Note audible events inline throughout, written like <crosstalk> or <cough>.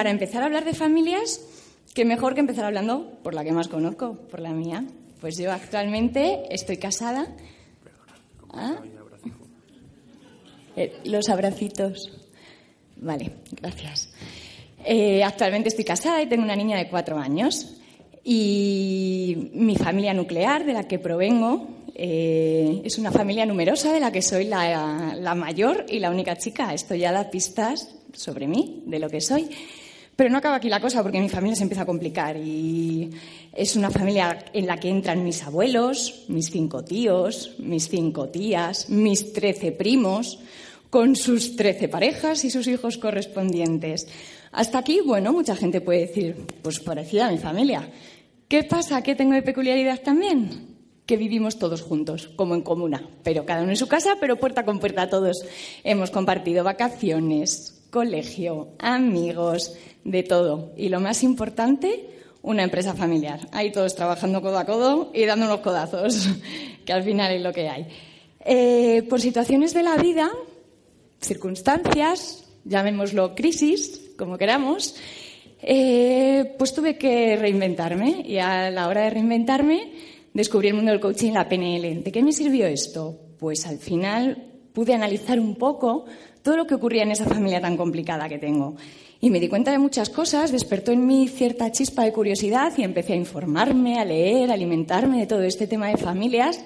para empezar a hablar de familias, qué mejor que empezar hablando por la que más conozco, por la mía. Pues yo actualmente estoy casada. ¿Ah? Eh, los abracitos. Vale, gracias. Eh, actualmente estoy casada y tengo una niña de cuatro años. Y mi familia nuclear, de la que provengo, eh, es una familia numerosa de la que soy la, la, mayor y la única chica. Esto ya da pistas sobre mí, de lo que soy. Pero no acaba aquí la cosa porque mi familia se empieza a complicar y es una familia en la que entran mis abuelos, mis cinco tíos, mis cinco tías, mis trece primos, con sus trece parejas y sus hijos correspondientes. Hasta aquí, bueno, mucha gente puede decir, pues parecida a mi familia. ¿Qué pasa? ¿Qué tengo de peculiaridad también? que vivimos todos juntos, como en comuna, pero cada uno en su casa, pero puerta con puerta todos. Hemos compartido vacaciones, colegio, amigos, de todo. Y lo más importante, una empresa familiar. Ahí todos trabajando codo a codo y dando unos codazos, <laughs> que al final es lo que hay. Eh, por situaciones de la vida, circunstancias, llamémoslo crisis, como queramos, eh, pues tuve que reinventarme y a la hora de reinventarme descubrí el mundo del coaching, la PNL. ¿De qué me sirvió esto? Pues al final pude analizar un poco todo lo que ocurría en esa familia tan complicada que tengo. Y me di cuenta de muchas cosas, despertó en mí cierta chispa de curiosidad y empecé a informarme, a leer, a alimentarme de todo este tema de familias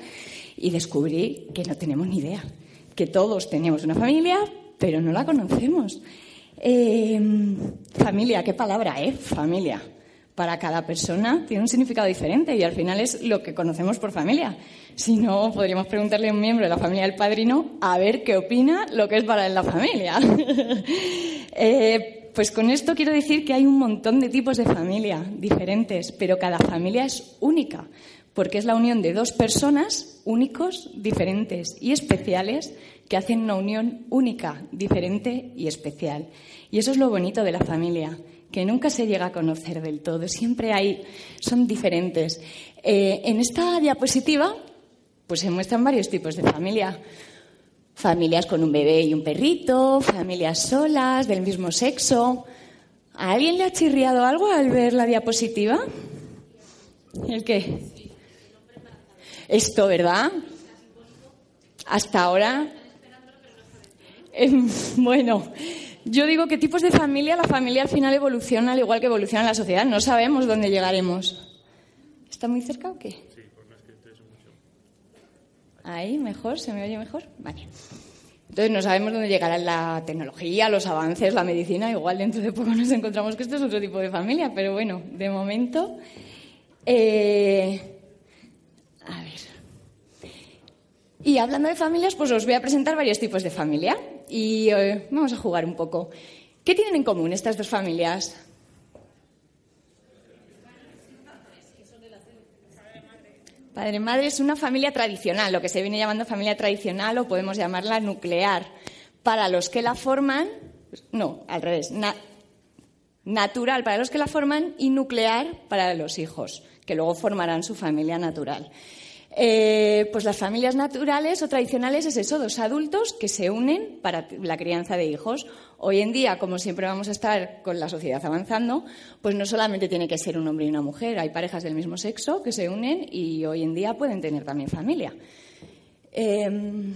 y descubrí que no tenemos ni idea, que todos tenemos una familia, pero no la conocemos. Eh, familia, qué palabra, ¿eh? Familia. Para cada persona tiene un significado diferente y al final es lo que conocemos por familia. Si no, podríamos preguntarle a un miembro de la familia del padrino a ver qué opina lo que es para él la familia. <laughs> eh, pues con esto quiero decir que hay un montón de tipos de familia diferentes, pero cada familia es única, porque es la unión de dos personas únicos, diferentes y especiales que hacen una unión única, diferente y especial. Y eso es lo bonito de la familia, que nunca se llega a conocer del todo, siempre hay, son diferentes. Eh, en esta diapositiva, pues se muestran varios tipos de familia. Familias con un bebé y un perrito, familias solas, del mismo sexo. ¿A alguien le ha chirriado algo al ver la diapositiva? ¿El qué? Esto, ¿verdad? Hasta ahora. Em, <laughs> bueno, yo digo que tipos de familia, la familia al final evoluciona al igual que evoluciona la sociedad. No sabemos dónde llegaremos. ¿Está muy cerca o qué? Ahí, mejor, ¿se me oye mejor? Vale. Entonces no sabemos dónde llegará la tecnología, los avances, la medicina. Igual dentro de poco nos encontramos que esto es otro tipo de familia, pero bueno, de momento. Eh, a ver. Y hablando de familias, pues os voy a presentar varios tipos de familia. Y eh, vamos a jugar un poco. ¿Qué tienen en común estas dos familias? Padre-madre es una familia tradicional, lo que se viene llamando familia tradicional o podemos llamarla nuclear. Para los que la forman, no, al revés, natural para los que la forman y nuclear para los hijos, que luego formarán su familia natural. Eh, pues las familias naturales o tradicionales es eso, dos adultos que se unen para la crianza de hijos. Hoy en día, como siempre vamos a estar con la sociedad avanzando, pues no solamente tiene que ser un hombre y una mujer, hay parejas del mismo sexo que se unen y hoy en día pueden tener también familia. Em,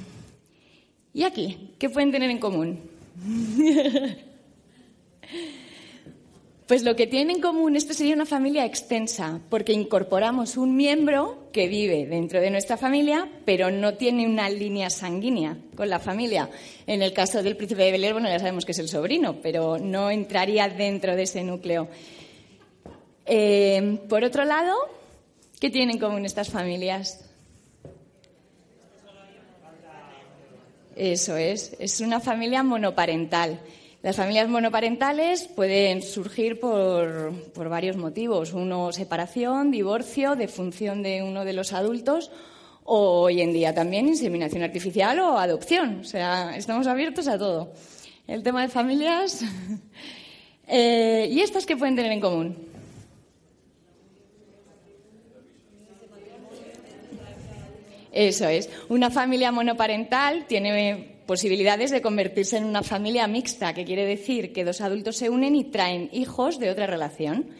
¿Y aquí? ¿Qué pueden tener en común? <laughs> Pues lo que tienen en común, esto sería una familia extensa, porque incorporamos un miembro que vive dentro de nuestra familia, pero no tiene una línea sanguínea con la familia. En el caso del príncipe de Bel bueno, ya sabemos que es el sobrino, pero no entraría dentro de ese núcleo. Eh, por otro lado, ¿qué tienen en común estas familias? Eso es, es una familia monoparental. Las familias monoparentales pueden surgir por, varios motivos. Uno, separación, divorcio, defunción de uno de los adultos o hoy en día también inseminación artificial o adopción. O sea, estamos abiertos a todo. El tema de familias. <laughs> Eh, ¿Y estas qué pueden tener en común? Eso es. Una familia monoparental tiene posibilidades de convertirse en una familia mixta, que quiere decir que dos adultos se unen y traen hijos de otra relación.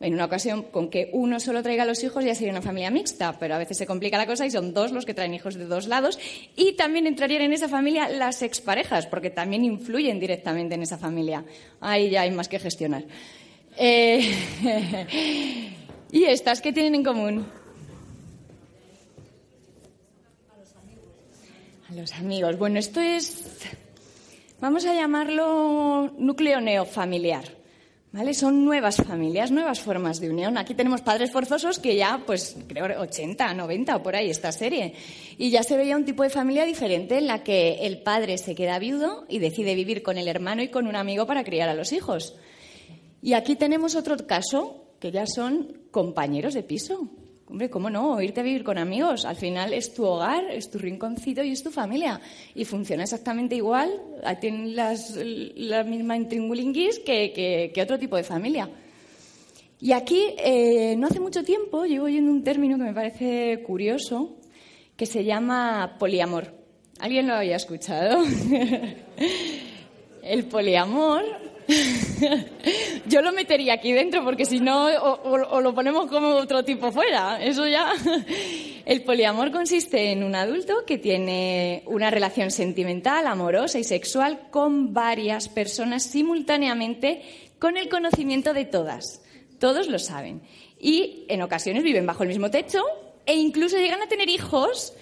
En una ocasión, con que uno solo traiga los hijos ya sería una familia mixta, pero a veces se complica la cosa y son dos los que traen hijos de dos lados. Y también entrarían en esa familia las exparejas, porque también influyen directamente en esa familia. Ahí ya hay más que gestionar. Eh, <laughs> ¿Y estas qué tienen en común? Los amigos. Bueno, esto es, vamos a llamarlo núcleo neofamiliar. ¿Vale? Son nuevas familias, nuevas formas de unión. Aquí tenemos padres forzosos que ya, pues, creo 80, 90 o por ahí esta serie. Y ya se veía un tipo de familia diferente en la que el padre se queda viudo y decide vivir con el hermano y con un amigo para criar a los hijos. Y aquí tenemos otro caso, que ya son compañeros de piso. Hombre, ¿cómo no? Irte a vivir con amigos. Al final es tu hogar, es tu rinconcito y es tu familia. Y funciona exactamente igual. Tienen las, la misma intringulinguis que, que, otro tipo de familia. Y aquí, eh, no hace mucho tiempo, llevo oyendo un término que me parece curioso, que se llama poliamor. ¿Alguien lo había escuchado? <laughs> El poliamor <laughs> Yo lo metería aquí dentro porque si no, o, lo ponemos como otro tipo fuera. Eso ya. <laughs> El poliamor consiste en un adulto que tiene una relación sentimental, amorosa y sexual con varias personas simultáneamente con el conocimiento de todas. Todos lo saben. Y en ocasiones viven bajo el mismo techo e incluso llegan a tener hijos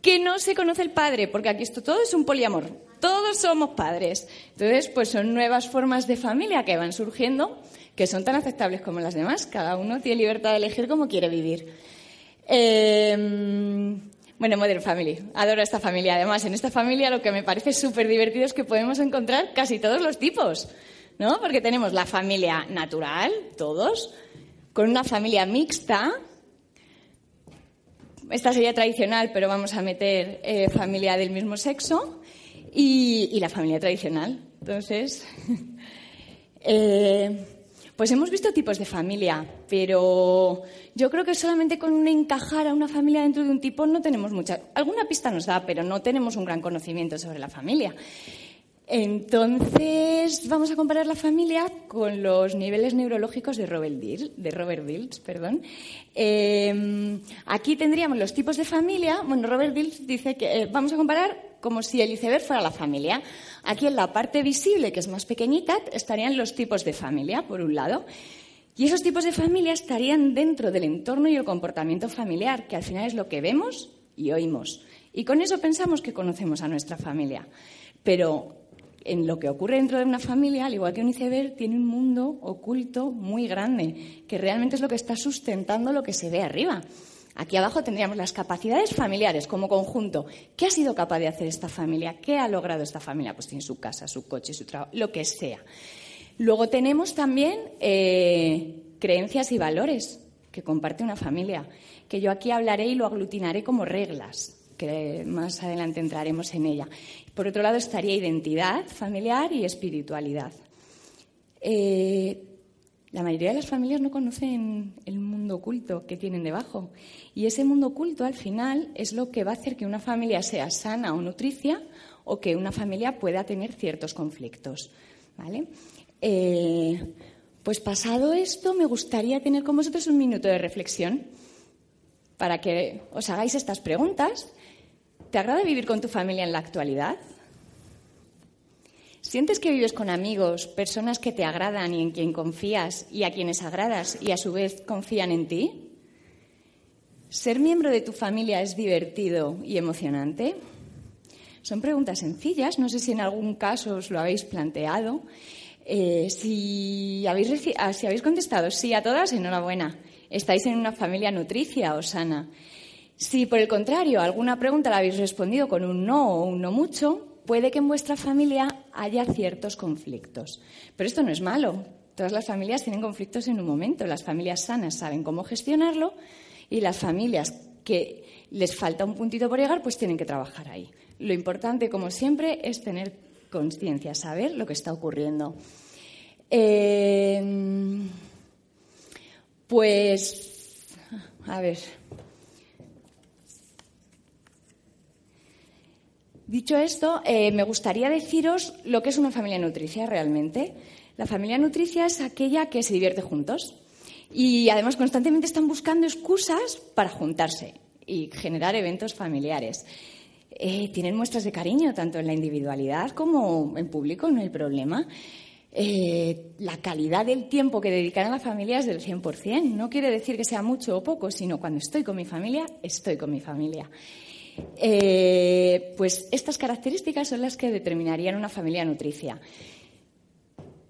que no se conoce el padre, porque aquí esto todo es un poliamor. Todos somos padres. Entonces, pues son nuevas formas de familia que van surgiendo, que son tan aceptables como las demás. Cada uno tiene libertad de elegir cómo quiere vivir. Em, bueno, Modern Family. Adoro esta familia. Además, en esta familia lo que me parece súper divertido es que podemos encontrar casi todos los tipos, ¿no? Porque tenemos la familia natural, todos, con una familia mixta. Esta sería tradicional, pero vamos a meter eh, familia del mismo sexo y, la familia tradicional. Entonces, <laughs> eh, pues hemos visto tipos de familia, pero yo creo que solamente con encajar a una familia dentro de un tipo no tenemos mucha. Alguna pista nos da, pero no tenemos un gran conocimiento sobre la familia. Entonces, vamos a comparar la familia con los niveles neurológicos de Robert, Dills. Perdón. Em, aquí tendríamos los tipos de familia. Bueno, Robert Dills dice que eh, vamos a comparar como si el iceberg fuera la familia. Aquí en la parte visible, que es más pequeñita, estarían los tipos de familia, por un lado. Y esos tipos de familia estarían dentro del entorno y el comportamiento familiar, que al final es lo que vemos y oímos. Y con eso pensamos que conocemos a nuestra familia. Pero en lo que ocurre dentro de una familia, al igual que un iceberg, tiene un mundo oculto muy grande, que realmente es lo que está sustentando lo que se ve arriba. Aquí abajo tendríamos las capacidades familiares como conjunto. ¿Qué ha sido capaz de hacer esta familia? ¿Qué ha logrado esta familia? Pues tiene su casa, su coche, su trabajo, lo que sea. Luego tenemos también eh, creencias y valores que comparte una familia, que yo aquí hablaré y lo aglutinaré como reglas que más adelante entraremos en ella. Por otro lado estaría identidad familiar y espiritualidad. Eh, la mayoría de las familias no conocen el mundo oculto que tienen debajo. Y ese mundo oculto, al final, es lo que va a hacer que una familia sea sana o nutricia o que una familia pueda tener ciertos conflictos. ¿Vale? Eh, pues pasado esto, me gustaría tener con vosotros un minuto de reflexión para que os hagáis estas preguntas ¿Te agrada vivir con tu familia en la actualidad? ¿Sientes que vives con amigos, personas que te agradan y en quien confías y a quienes agradas y a su vez confían en ti? ¿Ser miembro de tu familia es divertido y emocionante? Son preguntas sencillas, no sé si en algún caso os lo habéis planteado. Eh, ah, si habéis contestado sí a todas, enhorabuena. Estáis en una familia nutricia o sana. Si, por el contrario, alguna pregunta la habéis respondido con un no o un no mucho, puede que en vuestra familia haya ciertos conflictos. Pero esto no es malo. Todas las familias tienen conflictos en un momento. Las familias sanas saben cómo gestionarlo y las familias que les falta un puntito por llegar, pues tienen que trabajar ahí. Lo importante, como siempre, es tener conciencia, saber lo que está ocurriendo. Eh, pues, a ver, Dicho esto, eh, me gustaría deciros lo que es una familia nutricia realmente. La familia nutricia es aquella que se divierte juntos y además constantemente están buscando excusas para juntarse y generar eventos familiares. Eh, tienen muestras de cariño tanto en la individualidad como en público, no hay problema. Eh, la calidad del tiempo que dedican a la familia es del 100%. No quiere decir que sea mucho o poco, sino cuando estoy con mi familia, estoy con mi familia. Eh, pues estas características son las que determinarían una familia nutricia.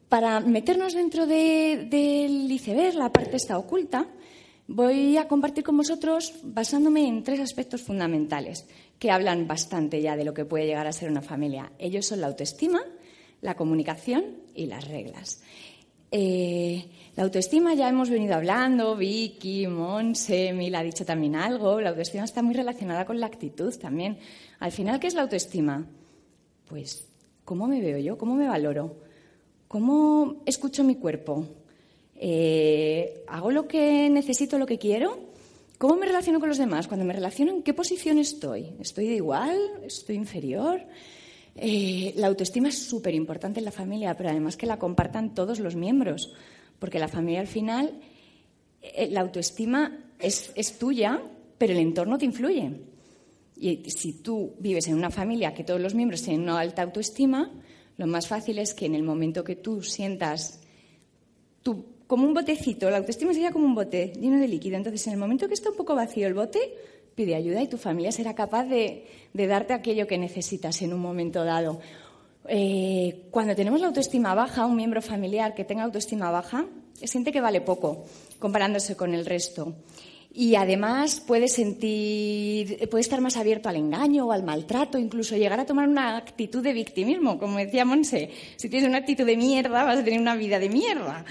Para meternos dentro del iceberg, la parte está oculta, voy a compartir con vosotros basándome en tres aspectos fundamentales que hablan bastante ya de lo que puede llegar a ser una familia. Ellos son la autoestima, la comunicación y las reglas. Eh, la autoestima ya hemos venido hablando, Vicky, Monse, Mil ha dicho también algo. La autoestima está muy relacionada con la actitud también. Al final, ¿qué es la autoestima? Pues, ¿cómo me veo yo? ¿Cómo me valoro? ¿Cómo escucho mi cuerpo? Eh, ¿Hago lo que necesito, lo que quiero? ¿Cómo me relaciono con los demás? Cuando me relaciono, ¿en qué posición estoy? ¿Estoy de igual? ¿Estoy inferior? Eh, la autoestima es súper importante en la familia, pero además que la compartan todos los miembros, porque la familia al final, eh, la autoestima es, es tuya, pero el entorno te influye. Y si tú vives en una familia que todos los miembros tienen una alta autoestima, lo más fácil es que en el momento que tú sientas como un botecito, la autoestima sería como un bote lleno de líquido. Entonces, en el momento que está un poco vacío el bote, pide ayuda y tu familia será capaz de, darte aquello que necesitas en un momento dado. Eh, cuando tenemos la autoestima baja, un miembro familiar que tenga autoestima baja, siente que vale poco comparándose con el resto. Y además puede sentir, puede estar más abierto al engaño o al maltrato, incluso llegar a tomar una actitud de victimismo, como decía Monse. Si tienes una actitud de mierda, vas a tener una vida de mierda.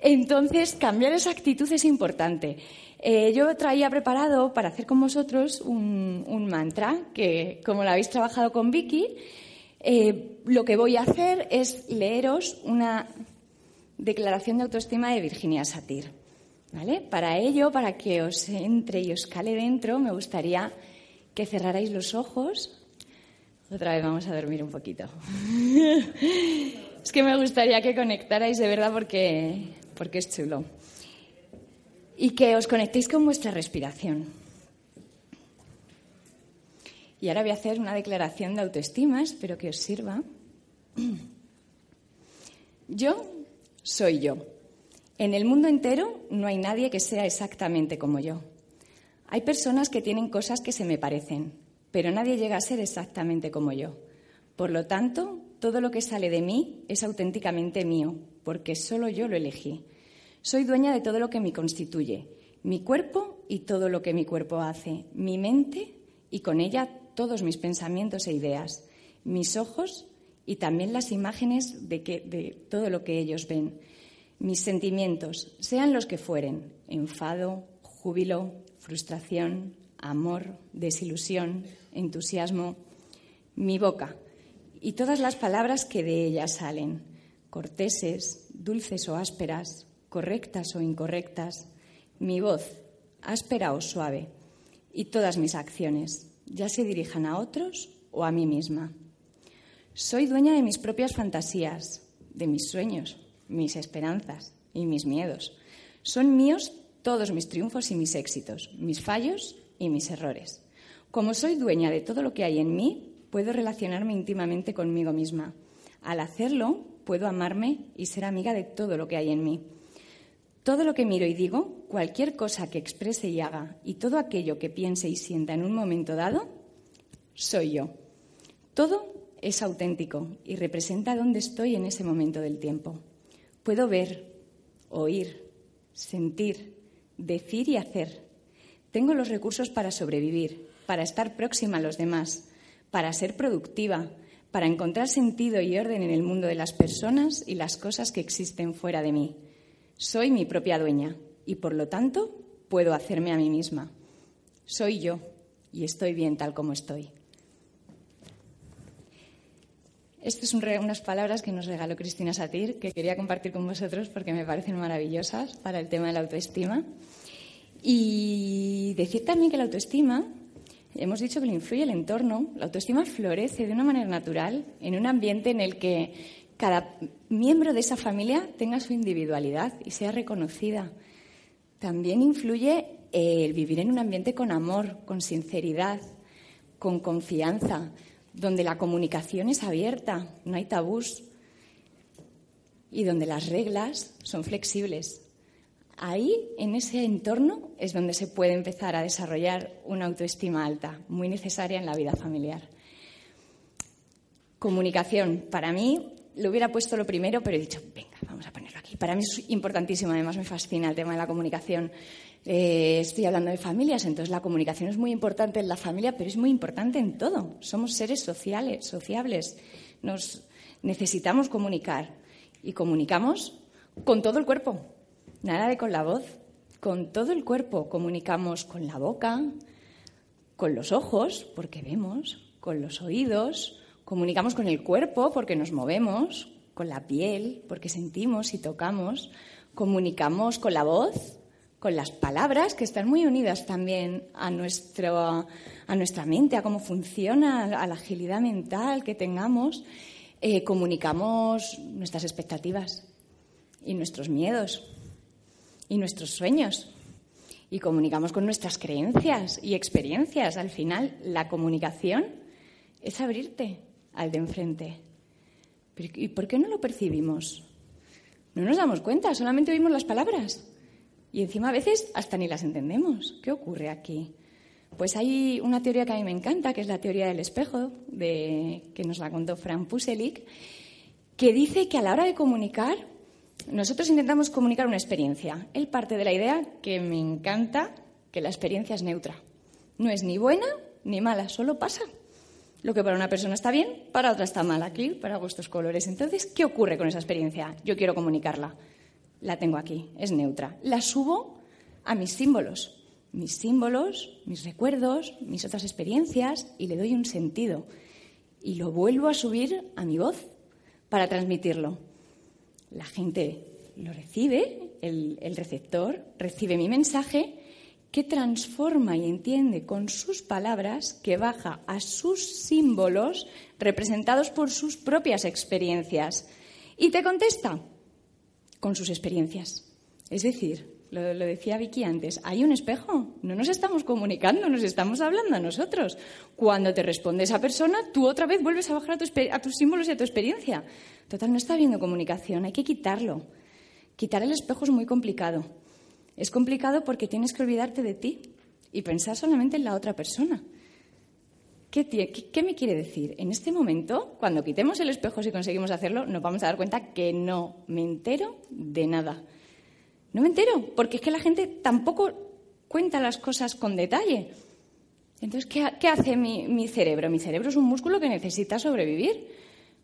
Entonces, cambiar esa actitud es importante. Eh, yo traía preparado para hacer con vosotros un, mantra que, como lo habéis trabajado con Vicky, eh, lo que voy a hacer es leeros una declaración de autoestima de Virginia Satir. Para ello, para que os entre y os cale dentro, me gustaría que cerrarais los ojos. Otra vez vamos a dormir un poquito. <laughs> es que me gustaría que conectarais de verdad porque, porque es chulo. Y que os conectéis con vuestra respiración. Y ahora voy a hacer una declaración de autoestima, espero que os sirva. <clears throat> Yo soy yo. En el mundo entero no hay nadie que sea exactamente como yo. Hay personas que tienen cosas que se me parecen, pero nadie llega a ser exactamente como yo. Por lo tanto, todo lo que sale de mí es auténticamente mío, porque solo yo lo elegí. Soy dueña de todo lo que me constituye, mi cuerpo y todo lo que mi cuerpo hace, mi mente y con ella todos mis pensamientos e ideas, mis ojos y también las imágenes de, de todo lo que ellos ven. Mis sentimientos, sean los que fueren, enfado, júbilo, frustración, amor, desilusión, entusiasmo, mi boca. Y todas las palabras que de ella salen, corteses, dulces o ásperas, correctas o incorrectas, mi voz, áspera o suave, y todas mis acciones, ya se dirijan a otros o a mí misma. Soy dueña de mis propias fantasías, de mis sueños, mis esperanzas y mis miedos. Son míos todos mis triunfos y mis éxitos, mis fallos y mis errores. Como soy dueña de todo lo que hay en mí, puedo relacionarme íntimamente conmigo misma. Al hacerlo, puedo amarme y ser amiga de todo lo que hay en mí. Todo lo que miro y digo, cualquier cosa que exprese y haga, y todo aquello que piense y sienta en un momento dado, soy yo. Todo es auténtico y representa dónde estoy en ese momento del tiempo. Puedo ver, oír, sentir, decir y hacer. Tengo los recursos para sobrevivir, para estar próxima a los demás, para ser productiva, para encontrar sentido y orden en el mundo de las personas y las cosas que existen fuera de mí. Soy mi propia dueña y, por lo tanto, puedo hacerme a mí misma. Soy yo y estoy bien tal como estoy. Estas son unas palabras que nos regaló Cristina Satir, que quería compartir con vosotros porque me parecen maravillosas para el tema de la autoestima. Y decir también que la autoestima hemos dicho que le influye el entorno. La autoestima florece de una manera natural en un ambiente en el que cada miembro de esa familia tenga su individualidad y sea reconocida. También influye el vivir en un ambiente con amor, con sinceridad, con confianza, donde la comunicación es abierta, no hay tabús y donde las reglas son flexibles. Ahí, en ese entorno, es donde se puede empezar a desarrollar una autoestima alta, muy necesaria en la vida familiar. Comunicación. Para mí, lo hubiera puesto lo primero, pero he dicho, venga, vamos a ponerlo Para mí es importantísimo, además me fascina el tema de la comunicación. Eh, estoy hablando de familias, entonces la comunicación es muy importante en la familia, pero es muy importante en todo. Somos seres sociales, sociables. Nos necesitamos comunicar y comunicamos con todo el cuerpo, nada de con la voz, con todo el cuerpo. Comunicamos con la boca, con los ojos, porque vemos, con los oídos, Comunicamos con el cuerpo porque nos movemos, con la piel porque sentimos y tocamos. Comunicamos con la voz, con las palabras que están muy unidas también a, nuestro, a nuestra mente, a cómo funciona, a la agilidad mental que tengamos. Eh, comunicamos nuestras expectativas y nuestros miedos y nuestros sueños y comunicamos con nuestras creencias y experiencias. Al final, la comunicación es abrirte, al de enfrente. ¿Y por qué no lo percibimos? No nos damos cuenta, solamente oímos las palabras. Y encima a veces hasta ni las entendemos. ¿Qué ocurre aquí? Pues hay una teoría que a mí me encanta, que es la teoría del espejo, de, que nos la contó Frank Puselic, que dice que a la hora de comunicar, nosotros intentamos comunicar una experiencia. Él parte de la idea que me encanta, que la experiencia es neutra. No es ni buena ni mala, solo pasa. Lo que para una persona está bien, para otra está mal. Aquí, para gustos colores. Entonces, ¿qué ocurre con esa experiencia? Yo quiero comunicarla. La tengo aquí, es neutra. La subo a mis símbolos. Mis símbolos, mis recuerdos, mis otras experiencias y le doy un sentido. Y lo vuelvo a subir a mi voz para transmitirlo. La gente lo recibe, el, el receptor recibe mi mensaje que transforma y entiende con sus palabras, que baja a sus símbolos representados por sus propias experiencias. Y te contesta con sus experiencias. Es decir, lo, decía Vicky antes, hay un espejo, no nos estamos comunicando, nos estamos hablando a nosotros. Cuando te responde esa persona, tú otra vez vuelves a bajar a, a tus símbolos y a tu experiencia. Total, no está habiendo comunicación, hay que quitarlo. Quitar el espejo es muy complicado. Es complicado porque tienes que olvidarte de ti y pensar solamente en la otra persona. ¿Qué, me quiere decir? En este momento, cuando quitemos el espejo, si conseguimos hacerlo, nos vamos a dar cuenta que no me entero de nada. No me entero, porque es que la gente tampoco cuenta las cosas con detalle. Entonces, ¿qué, hace mi, mi cerebro? Mi cerebro es un músculo que necesita sobrevivir.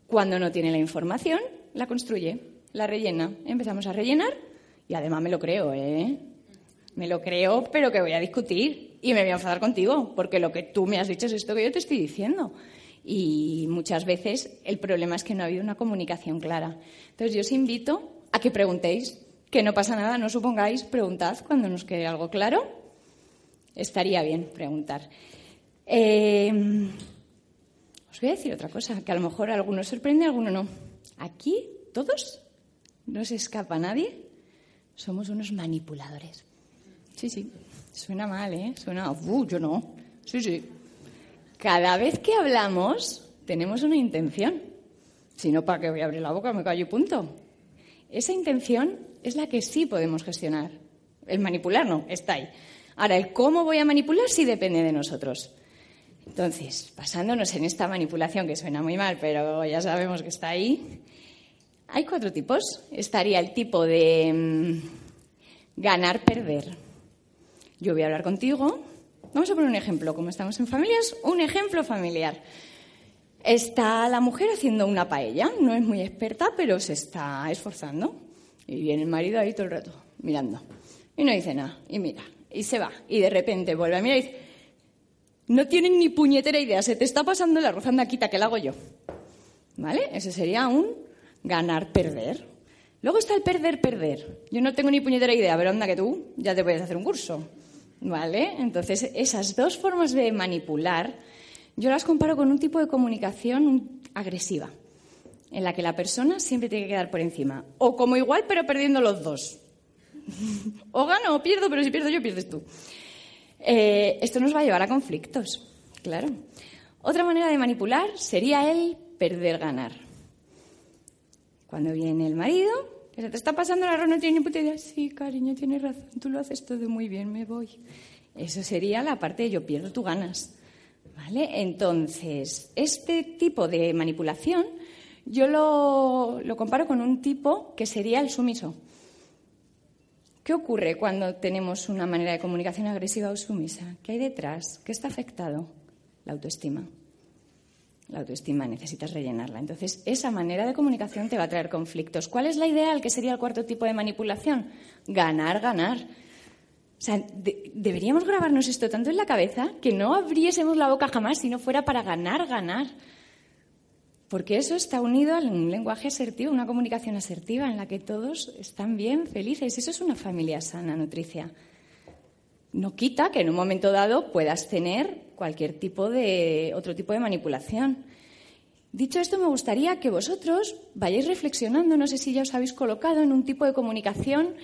Cuando no tiene la información, la construye, la rellena. Empezamos a rellenar y además me lo creo, ¿eh? Me lo creo, pero que voy a discutir y me voy a enfadar contigo, porque lo que tú me has dicho es esto que yo te estoy diciendo. Y muchas veces el problema es que no ha habido una comunicación clara. Entonces yo os invito a que preguntéis, que no pasa nada, no supongáis, preguntad cuando nos quede algo claro. Estaría bien preguntar. Eh, os voy a decir otra cosa, que a lo mejor a algunos sorprende, a alguno no. Aquí, todos, no se escapa nadie somos unos manipuladores. Sí, sí. Suena mal, ¿eh? Suena, uh, yo no. Sí, sí. Cada vez que hablamos, tenemos una intención. Si no, ¿para qué voy a abrir la boca? Me callo y punto. Esa intención es la que sí podemos gestionar. El manipular no, está ahí. Ahora, el cómo voy a manipular sí depende de nosotros. Entonces, basándonos en esta manipulación que suena muy mal, pero ya sabemos que está ahí, hay cuatro tipos. Estaría el tipo de mm, ganar-perder. Yo voy a hablar contigo. Vamos a poner un ejemplo. Como estamos en familias, un ejemplo familiar. Está la mujer haciendo una paella. No es muy experta, pero se está esforzando. Y viene el marido ahí todo el rato, mirando. Y no dice nada. Y mira. Y se va. Y de repente vuelve a mirar y dice, no tienen ni puñetera idea. Se te está pasando la arroz. Anda, quita, que la hago yo. ¿Vale? Ese sería un ganar, perder. Luego está el perder, perder. Yo no tengo ni puñetera idea, pero anda que tú ya te puedes hacer un curso. ¿Vale? Entonces, esas dos formas de manipular, yo las comparo con un tipo de comunicación agresiva, en la que la persona siempre tiene que quedar por encima. O como igual, pero perdiendo los dos. <laughs> o gano o pierdo, pero si pierdo yo, pierdes tú. Eh, esto nos va a llevar a conflictos, claro. Otra manera de manipular sería el perder-ganar. Cuando viene el marido, se te está pasando la arroz, no tiene ni puta idea. Sí, cariño, tienes razón, tú lo haces todo muy bien, me voy. Eso sería la parte de yo pierdo, tú ganas. ¿Vale? Entonces, este tipo de manipulación yo lo comparo con un tipo que sería el sumiso. ¿Qué ocurre cuando tenemos una manera de comunicación agresiva o sumisa? ¿Qué hay detrás? ¿Qué está afectado? La autoestima. La autoestima necesitas rellenarla. Entonces, esa manera de comunicación te va a traer conflictos. ¿Cuál es la ideal que sería el cuarto tipo de manipulación? Ganar, ganar. O sea, deberíamos grabarnos esto tanto en la cabeza que no abriésemos la boca jamás si no fuera para ganar, ganar. Porque eso está unido a un lenguaje asertivo, una comunicación asertiva en la que todos están bien, felices. Eso es una familia sana, nutricia. No quita que en un momento dado puedas tener cualquier tipo de otro tipo de manipulación. Dicho esto, me gustaría que vosotros vayáis reflexionando, no sé si ya os habéis colocado en un tipo de comunicación,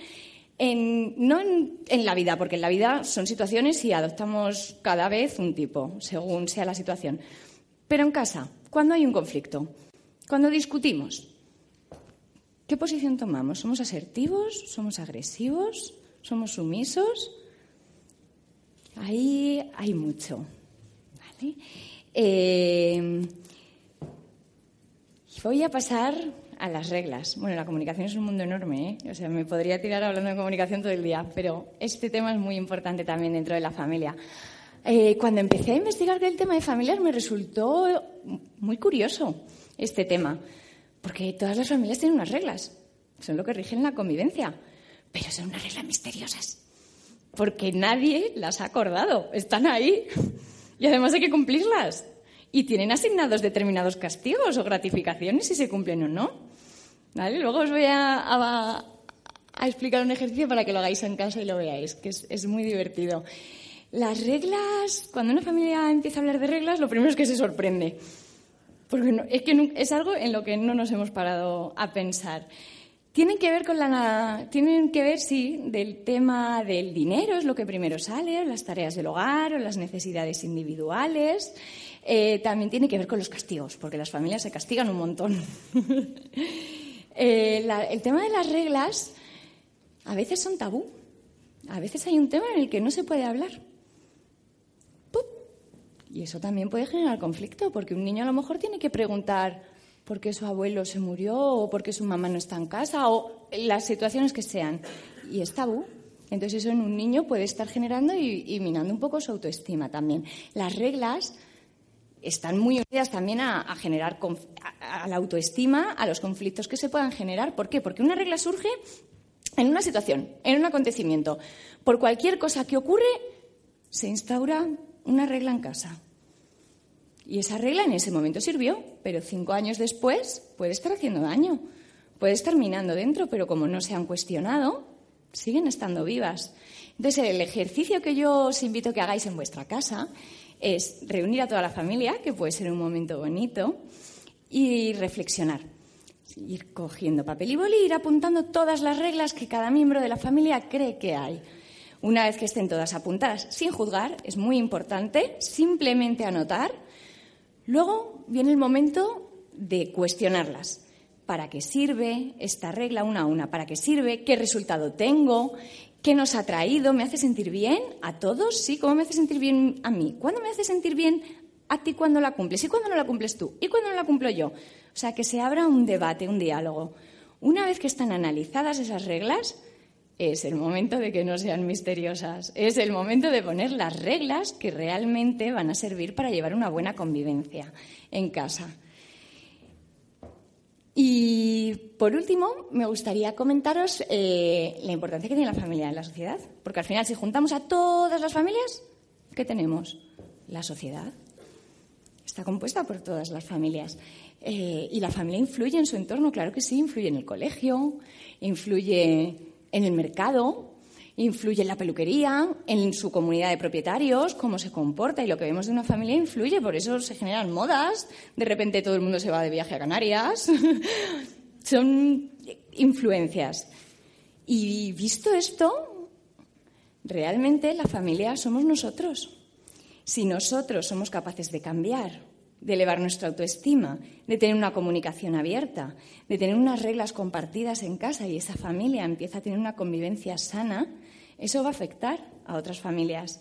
no en, en, la vida, porque en la vida son situaciones y adoptamos cada vez un tipo, según sea la situación. Pero en casa, cuando hay un conflicto, cuando discutimos, ¿qué posición tomamos? ¿Somos asertivos? ¿Somos agresivos? ¿Somos sumisos? Ahí hay mucho. Eh, voy a pasar a las reglas. Bueno, la comunicación es un mundo enorme, ¿eh? O sea, me podría tirar hablando de comunicación todo el día, pero este tema es muy importante también dentro de la familia. Eh, cuando empecé a investigar del tema de familias me resultó muy curioso este tema, porque todas las familias tienen unas reglas, son lo que rigen la convivencia, pero son unas reglas misteriosas, porque nadie las ha acordado, están ahí y además hay que cumplirlas. Y tienen asignados determinados castigos o gratificaciones si se cumplen o no. ¿Vale? Luego os voy a, explicar un ejercicio para que lo hagáis en casa y lo veáis, que es muy divertido. Las reglas, cuando una familia empieza a hablar de reglas, lo primero es que se sorprende. Porque es que es algo en lo que no nos hemos parado a pensar. Tienen que ver con la, tienen que ver sí del tema del dinero es lo que primero sale, las tareas del hogar o las necesidades individuales. Eh, también tiene que ver con los castigos, porque las familias se castigan un montón. <laughs> Eh, el tema de las reglas a veces son tabú. A veces hay un tema en el que no se puede hablar. Y eso también puede generar conflicto, porque un niño a lo mejor tiene que preguntar por qué su abuelo se murió o por qué su mamá no está en casa o las situaciones que sean. Y es tabú. Entonces eso en un niño puede estar generando y, minando un poco su autoestima también. Las reglas están muy unidas también a, generar a, la autoestima, a los conflictos que se puedan generar. ¿Por qué? Porque una regla surge en una situación, en un acontecimiento. Por cualquier cosa que ocurre, se instaura una regla en casa. Y esa regla en ese momento sirvió, pero cinco años después puede estar haciendo daño, puede estar minando dentro, pero como no se han cuestionado, siguen estando vivas. Entonces, el ejercicio que yo os invito a que hagáis en vuestra casa es reunir a toda la familia, que puede ser un momento bonito, y reflexionar. Ir cogiendo papel y boli, ir apuntando todas las reglas que cada miembro de la familia cree que hay. Una vez que estén todas apuntadas, sin juzgar, es muy importante, simplemente anotar. Luego viene el momento de cuestionarlas. ¿Para qué sirve esta regla una a una? ¿Para qué sirve? ¿Qué resultado tengo? ¿Qué nos ha traído? ¿Me hace sentir bien? ¿A todos? Sí. ¿Cómo me hace sentir bien a mí? ¿Cuándo me hace sentir bien a ti cuando la cumples? ¿Y cuándo no la cumples tú? ¿Y cuándo no la cumplo yo? O sea, que se abra un debate, un diálogo. Una vez que están analizadas esas reglas, es el momento de que no sean misteriosas, es el momento de poner las reglas que realmente van a servir para llevar una buena convivencia en casa. Y por último, me gustaría comentaros eh, la importancia que tiene la familia en la sociedad, porque al final si juntamos a todas las familias, ¿qué tenemos? La sociedad. Está compuesta por todas las familias. Eh, y la familia influye en su entorno, claro que sí, influye en el colegio, influye en el mercado, influye en la peluquería, en su comunidad de propietarios, cómo se comporta y lo que vemos de una familia influye, por eso se generan modas, de repente todo el mundo se va de viaje a Canarias, <laughs> son influencias. Y visto esto, realmente la familia somos nosotros. Si nosotros somos capaces de cambiar, de elevar nuestra autoestima, de tener una comunicación abierta, de tener unas reglas compartidas en casa y esa familia empieza a tener una convivencia sana, eso va a afectar a otras familias.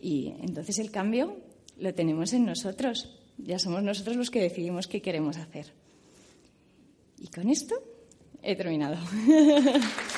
Y entonces el cambio lo tenemos en nosotros. Ya somos nosotros los que decidimos qué queremos hacer. Y con esto he terminado. <laughs>